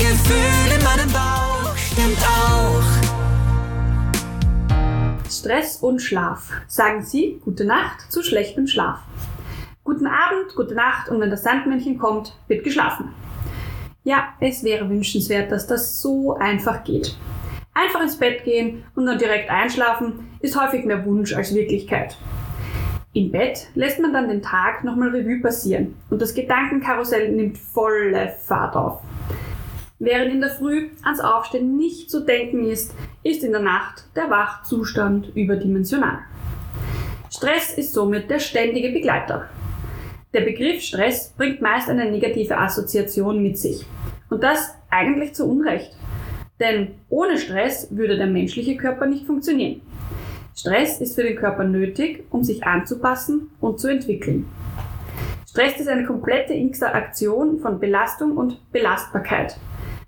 Gefühl in meinem Bauch stimmt auch. Stress und Schlaf. Sagen Sie gute Nacht zu schlechtem Schlaf. Guten Abend, gute Nacht und wenn das Sandmännchen kommt, wird geschlafen. Ja, es wäre wünschenswert, dass das so einfach geht. Einfach ins Bett gehen und dann direkt einschlafen ist häufig mehr Wunsch als Wirklichkeit. Im Bett lässt man dann den Tag nochmal Revue passieren und das Gedankenkarussell nimmt volle Fahrt auf. Während in der Früh ans Aufstehen nicht zu denken ist, ist in der Nacht der Wachzustand überdimensional. Stress ist somit der ständige Begleiter. Der Begriff Stress bringt meist eine negative Assoziation mit sich. Und das eigentlich zu Unrecht. Denn ohne Stress würde der menschliche Körper nicht funktionieren. Stress ist für den Körper nötig, um sich anzupassen und zu entwickeln. Stress ist eine komplette Interaktion von Belastung und Belastbarkeit.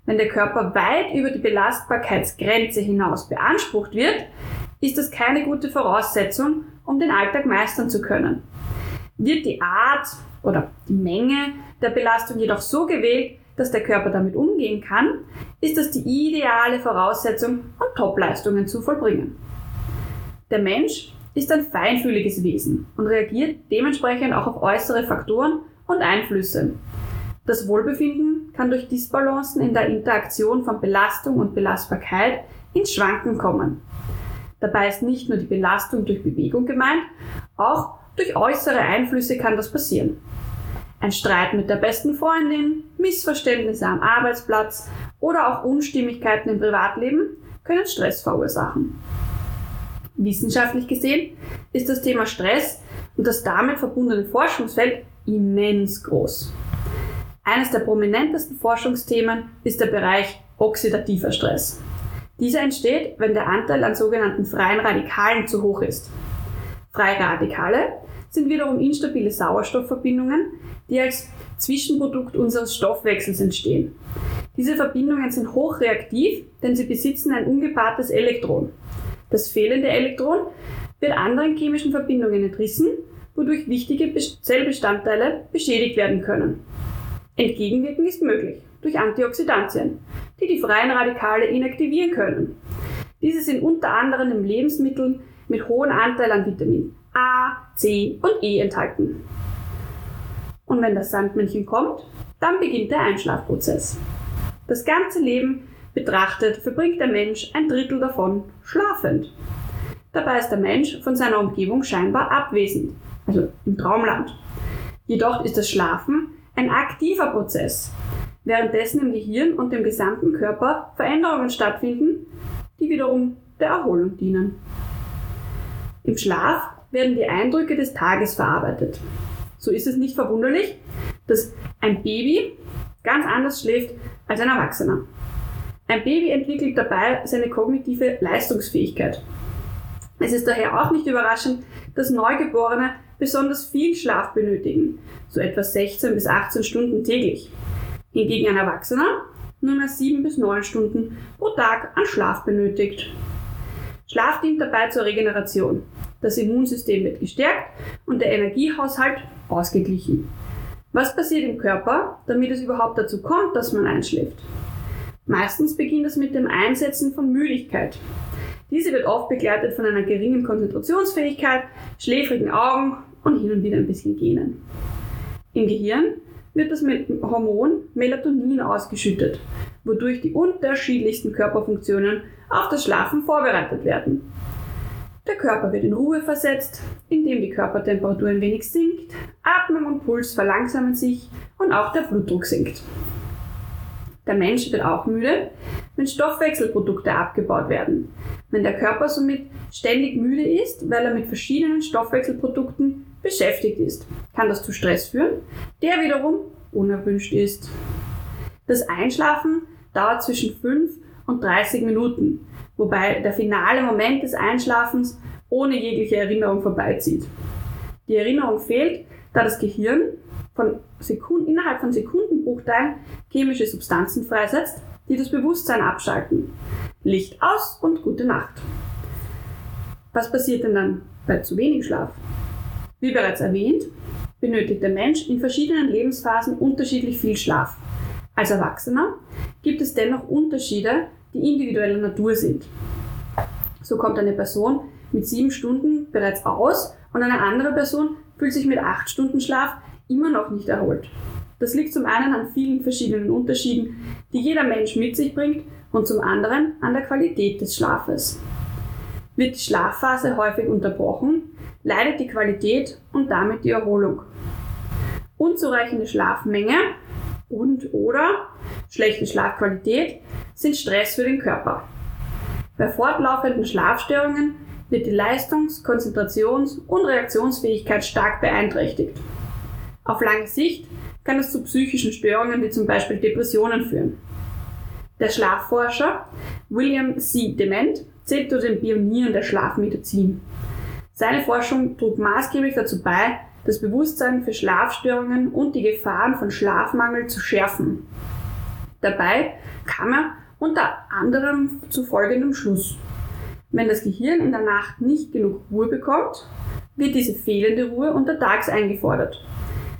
Wenn der Körper weit über die Belastbarkeitsgrenze hinaus beansprucht wird, ist das keine gute Voraussetzung, um den Alltag meistern zu können. Wird die Art oder die Menge der Belastung jedoch so gewählt, dass der Körper damit umgehen kann, ist das die ideale Voraussetzung, um Topleistungen zu vollbringen. Der Mensch ist ein feinfühliges Wesen und reagiert dementsprechend auch auf äußere Faktoren und Einflüsse. Das Wohlbefinden kann durch Disbalancen in der Interaktion von Belastung und Belastbarkeit ins Schwanken kommen. Dabei ist nicht nur die Belastung durch Bewegung gemeint, auch durch äußere Einflüsse kann das passieren. Ein Streit mit der besten Freundin, Missverständnisse am Arbeitsplatz oder auch Unstimmigkeiten im Privatleben können Stress verursachen. Wissenschaftlich gesehen ist das Thema Stress und das damit verbundene Forschungsfeld immens groß. Eines der prominentesten Forschungsthemen ist der Bereich oxidativer Stress. Dieser entsteht, wenn der Anteil an sogenannten freien Radikalen zu hoch ist. Freie Radikale sind wiederum instabile Sauerstoffverbindungen, die als Zwischenprodukt unseres Stoffwechsels entstehen. Diese Verbindungen sind hochreaktiv, denn sie besitzen ein ungepaartes Elektron. Das fehlende Elektron wird anderen chemischen Verbindungen entrissen, wodurch wichtige Zellbestandteile beschädigt werden können. Entgegenwirken ist möglich durch Antioxidantien, die die freien Radikale inaktivieren können. Diese sind unter anderem in Lebensmitteln mit hohem Anteil an Vitamin A, C und E enthalten. Und wenn das Sandmännchen kommt, dann beginnt der Einschlafprozess. Das ganze Leben betrachtet verbringt der Mensch ein Drittel davon schlafend. Dabei ist der Mensch von seiner Umgebung scheinbar abwesend, also im Traumland. Jedoch ist das Schlafen ein aktiver Prozess, währenddessen im Gehirn und dem gesamten Körper Veränderungen stattfinden, die wiederum der Erholung dienen. Im Schlaf werden die Eindrücke des Tages verarbeitet. So ist es nicht verwunderlich, dass ein Baby ganz anders schläft als ein Erwachsener. Ein Baby entwickelt dabei seine kognitive Leistungsfähigkeit. Es ist daher auch nicht überraschend, dass Neugeborene besonders viel Schlaf benötigen, so etwa 16 bis 18 Stunden täglich. Hingegen ein Erwachsener nur mehr 7 bis 9 Stunden pro Tag an Schlaf benötigt. Schlaf dient dabei zur Regeneration. Das Immunsystem wird gestärkt und der Energiehaushalt ausgeglichen. Was passiert im Körper, damit es überhaupt dazu kommt, dass man einschläft? Meistens beginnt es mit dem Einsetzen von Müdigkeit. Diese wird oft begleitet von einer geringen Konzentrationsfähigkeit, schläfrigen Augen und hin und wieder ein bisschen Gähnen. Im Gehirn wird das Hormon Melatonin ausgeschüttet, wodurch die unterschiedlichsten Körperfunktionen auf das Schlafen vorbereitet werden. Der Körper wird in Ruhe versetzt, indem die Körpertemperatur ein wenig sinkt, Atmung und Puls verlangsamen sich und auch der Blutdruck sinkt. Der Mensch wird auch müde, wenn Stoffwechselprodukte abgebaut werden. Wenn der Körper somit ständig müde ist, weil er mit verschiedenen Stoffwechselprodukten beschäftigt ist, kann das zu Stress führen, der wiederum unerwünscht ist. Das Einschlafen dauert zwischen 5 und 30 Minuten, wobei der finale Moment des Einschlafens ohne jegliche Erinnerung vorbeizieht. Die Erinnerung fehlt, da das Gehirn von Sekunden, innerhalb von Sekundenbruchteilen chemische Substanzen freisetzt, die das Bewusstsein abschalten. Licht aus und gute Nacht. Was passiert denn dann bei zu wenig Schlaf? Wie bereits erwähnt, benötigt der Mensch in verschiedenen Lebensphasen unterschiedlich viel Schlaf. Als Erwachsener gibt es dennoch Unterschiede, die individueller Natur sind. So kommt eine Person mit sieben Stunden bereits aus und eine andere Person fühlt sich mit acht Stunden Schlaf immer noch nicht erholt. Das liegt zum einen an vielen verschiedenen Unterschieden, die jeder Mensch mit sich bringt und zum anderen an der Qualität des Schlafes. Wird die Schlafphase häufig unterbrochen, leidet die Qualität und damit die Erholung. Unzureichende Schlafmenge und oder schlechte Schlafqualität sind Stress für den Körper. Bei fortlaufenden Schlafstörungen wird die Leistungs-, Konzentrations- und Reaktionsfähigkeit stark beeinträchtigt. Auf lange Sicht kann es zu psychischen Störungen wie zum Beispiel Depressionen führen. Der Schlafforscher William C. Dement zählt zu den Pionieren der Schlafmedizin. Seine Forschung trug maßgeblich dazu bei, das Bewusstsein für Schlafstörungen und die Gefahren von Schlafmangel zu schärfen. Dabei kam er unter anderem zu folgendem Schluss. Wenn das Gehirn in der Nacht nicht genug Ruhe bekommt, wird diese fehlende Ruhe untertags eingefordert.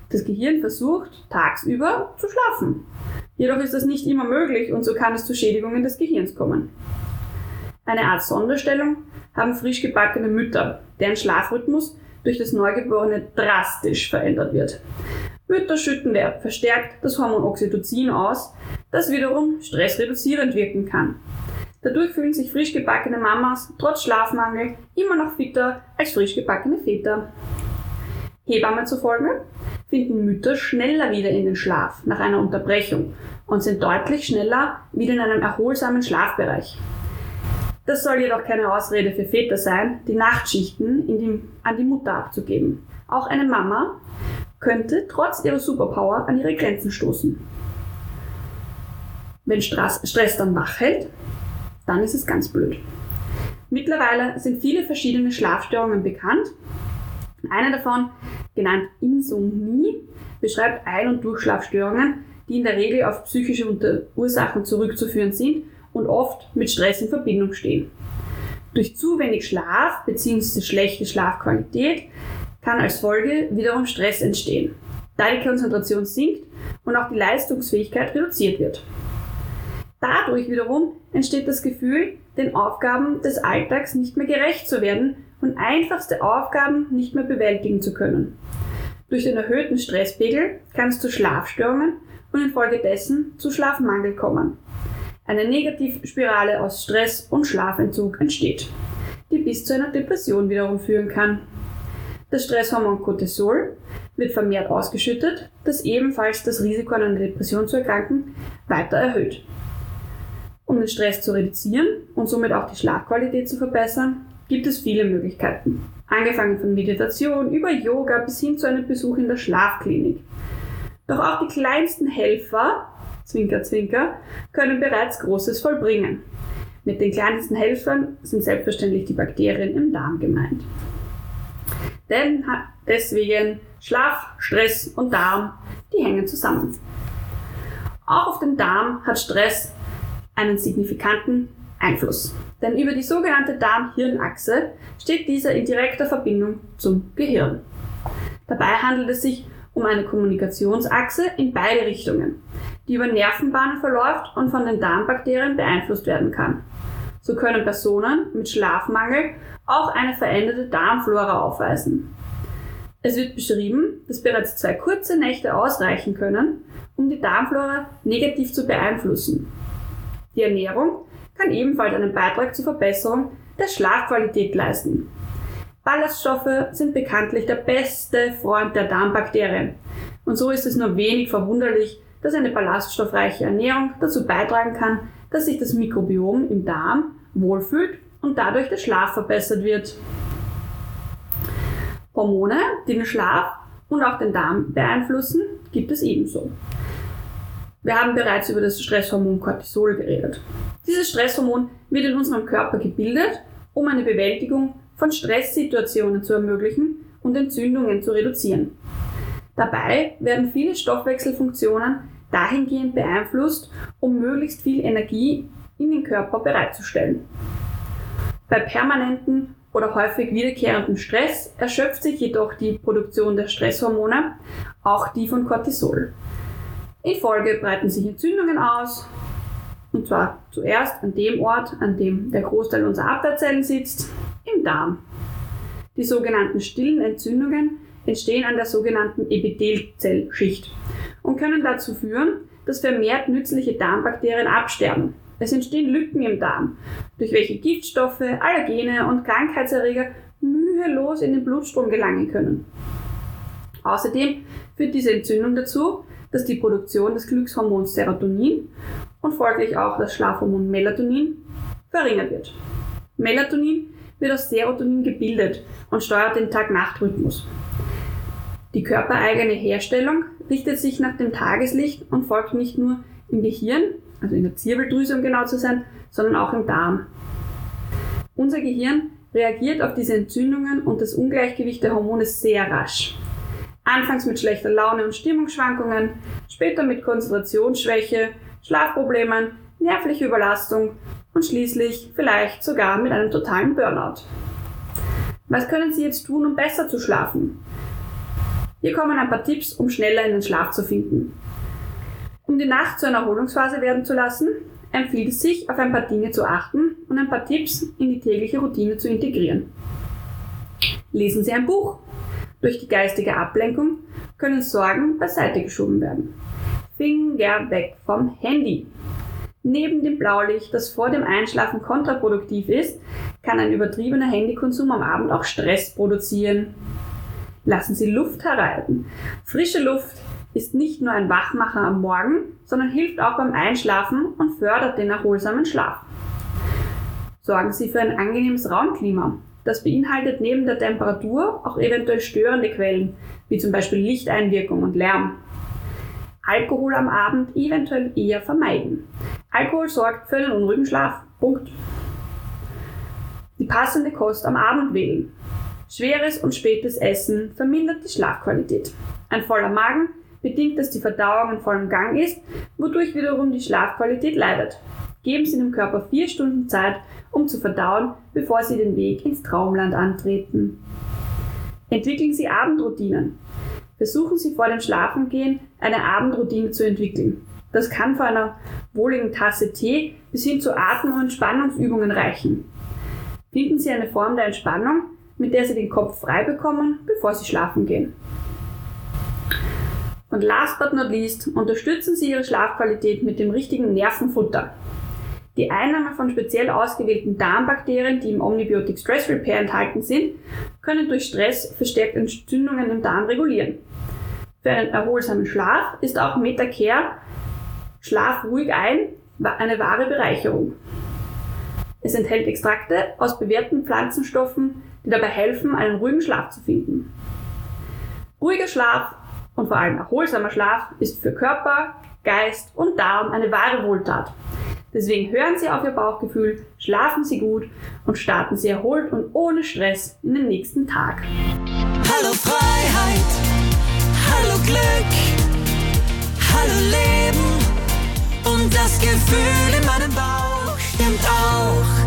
Das Gehirn versucht tagsüber zu schlafen. Jedoch ist das nicht immer möglich und so kann es zu Schädigungen des Gehirns kommen. Eine Art Sonderstellung haben frisch gebackene Mütter, deren Schlafrhythmus durch das Neugeborene drastisch verändert wird. Mütter schütten verstärkt das Hormon Oxytocin aus, das wiederum stressreduzierend wirken kann. Dadurch fühlen sich frisch gebackene Mamas trotz Schlafmangel immer noch fitter als frisch gebackene Väter. Hebamme zufolge finden Mütter schneller wieder in den Schlaf nach einer Unterbrechung und sind deutlich schneller wieder in einem erholsamen Schlafbereich. Das soll jedoch keine Ausrede für Väter sein, die Nachtschichten die, an die Mutter abzugeben. Auch eine Mama könnte trotz ihrer Superpower an ihre Grenzen stoßen. Wenn Stress, dann wach hält, dann ist es ganz blöd. Mittlerweile sind viele verschiedene Schlafstörungen bekannt. Eine davon, genannt Insomnie, beschreibt Ein- und Durchschlafstörungen, die in der Regel auf psychische Ursachen zurückzuführen sind und oft mit Stress in Verbindung stehen. Durch zu wenig Schlaf bzw. schlechte Schlafqualität kann als Folge wiederum Stress entstehen, da die Konzentration sinkt und auch die Leistungsfähigkeit reduziert wird. Dadurch wiederum entsteht das Gefühl, den Aufgaben des Alltags nicht mehr gerecht zu werden und einfachste Aufgaben nicht mehr bewältigen zu können. Durch den erhöhten Stresspegel kann es zu Schlafstörungen und infolgedessen zu Schlafmangel kommen. Eine Negativspirale aus Stress und Schlafentzug entsteht, die bis zu einer Depression wiederum führen kann. Das Stresshormon Cortisol wird vermehrt ausgeschüttet, das ebenfalls das Risiko an einer Depression zu erkranken weiter erhöht. Um den Stress zu reduzieren und somit auch die Schlafqualität zu verbessern, gibt es viele Möglichkeiten. Angefangen von Meditation über Yoga bis hin zu einem Besuch in der Schlafklinik. Doch auch die kleinsten Helfer, Zwinker, Zwinker, können bereits Großes vollbringen. Mit den kleinsten Helfern sind selbstverständlich die Bakterien im Darm gemeint. Denn deswegen Schlaf, Stress und Darm, die hängen zusammen. Auch auf den Darm hat Stress einen signifikanten Einfluss. Denn über die sogenannte Darm-Hirn-Achse steht dieser in direkter Verbindung zum Gehirn. Dabei handelt es sich um eine Kommunikationsachse in beide Richtungen, die über Nervenbahnen verläuft und von den Darmbakterien beeinflusst werden kann. So können Personen mit Schlafmangel auch eine veränderte Darmflora aufweisen. Es wird beschrieben, dass bereits zwei kurze Nächte ausreichen können, um die Darmflora negativ zu beeinflussen. Die Ernährung kann ebenfalls einen Beitrag zur Verbesserung der Schlafqualität leisten. Ballaststoffe sind bekanntlich der beste Freund der Darmbakterien. Und so ist es nur wenig verwunderlich, dass eine ballaststoffreiche Ernährung dazu beitragen kann, dass sich das Mikrobiom im Darm wohlfühlt und dadurch der Schlaf verbessert wird. Hormone, die den Schlaf und auch den Darm beeinflussen, gibt es ebenso. Wir haben bereits über das Stresshormon Cortisol geredet. Dieses Stresshormon wird in unserem Körper gebildet, um eine Bewältigung von Stresssituationen zu ermöglichen und Entzündungen zu reduzieren. Dabei werden viele Stoffwechselfunktionen dahingehend beeinflusst, um möglichst viel Energie in den Körper bereitzustellen. Bei permanenten oder häufig wiederkehrendem Stress erschöpft sich jedoch die Produktion der Stresshormone, auch die von Cortisol. In Folge breiten sich Entzündungen aus, und zwar zuerst an dem Ort, an dem der Großteil unserer Abwehrzellen sitzt, im Darm. Die sogenannten stillen Entzündungen entstehen an der sogenannten Epithelzellschicht und können dazu führen, dass vermehrt nützliche Darmbakterien absterben. Es entstehen Lücken im Darm, durch welche Giftstoffe, Allergene und Krankheitserreger mühelos in den Blutstrom gelangen können. Außerdem führt diese Entzündung dazu, dass die Produktion des Glückshormons Serotonin und folglich auch das Schlafhormon Melatonin verringert wird. Melatonin wird aus Serotonin gebildet und steuert den Tag-Nacht-Rhythmus. Die körpereigene Herstellung richtet sich nach dem Tageslicht und folgt nicht nur im Gehirn, also in der Zirbeldrüse um genau zu sein, sondern auch im Darm. Unser Gehirn reagiert auf diese Entzündungen und das Ungleichgewicht der Hormone sehr rasch. Anfangs mit schlechter Laune und Stimmungsschwankungen, später mit Konzentrationsschwäche, Schlafproblemen, nervliche Überlastung und schließlich vielleicht sogar mit einem totalen Burnout. Was können Sie jetzt tun, um besser zu schlafen? Hier kommen ein paar Tipps, um schneller in den Schlaf zu finden. Um die Nacht zu einer Erholungsphase werden zu lassen, empfiehlt es sich, auf ein paar Dinge zu achten und ein paar Tipps in die tägliche Routine zu integrieren. Lesen Sie ein Buch. Durch die geistige Ablenkung können Sorgen beiseite geschoben werden. Finger weg vom Handy. Neben dem Blaulicht, das vor dem Einschlafen kontraproduktiv ist, kann ein übertriebener Handykonsum am Abend auch Stress produzieren. Lassen Sie Luft herein. Frische Luft ist nicht nur ein Wachmacher am Morgen, sondern hilft auch beim Einschlafen und fördert den erholsamen Schlaf. Sorgen Sie für ein angenehmes Raumklima. Das beinhaltet neben der Temperatur auch eventuell störende Quellen, wie zum Beispiel Lichteinwirkung und Lärm. Alkohol am Abend eventuell eher vermeiden. Alkohol sorgt für einen unruhigen Schlaf. Punkt. Die passende Kost am Abend wählen. Schweres und spätes Essen vermindert die Schlafqualität. Ein voller Magen bedingt, dass die Verdauung in vollem Gang ist, wodurch wiederum die Schlafqualität leidet. Geben Sie dem Körper vier Stunden Zeit, um zu verdauen, bevor Sie den Weg ins Traumland antreten. Entwickeln Sie Abendroutinen. Versuchen Sie vor dem Schlafengehen eine Abendroutine zu entwickeln. Das kann von einer wohligen Tasse Tee bis hin zu Atem- und Entspannungsübungen reichen. Finden Sie eine Form der Entspannung, mit der Sie den Kopf frei bekommen, bevor Sie schlafen gehen. Und last but not least, unterstützen Sie Ihre Schlafqualität mit dem richtigen Nervenfutter. Die Einnahme von speziell ausgewählten Darmbakterien, die im Omnibiotic Stress Repair enthalten sind, können durch Stress verstärkt Entzündungen im Darm regulieren. Für einen erholsamen Schlaf ist auch Metacare Schlaf ruhig ein eine wahre Bereicherung. Es enthält Extrakte aus bewährten Pflanzenstoffen, die dabei helfen, einen ruhigen Schlaf zu finden. Ruhiger Schlaf und vor allem erholsamer Schlaf ist für Körper, Geist und Darm eine wahre Wohltat. Deswegen hören Sie auf Ihr Bauchgefühl, schlafen Sie gut und starten Sie erholt und ohne Stress in den nächsten Tag. Hallo Freiheit, hallo Glück, hallo Leben und das Gefühl in meinem Bauch stimmt auch.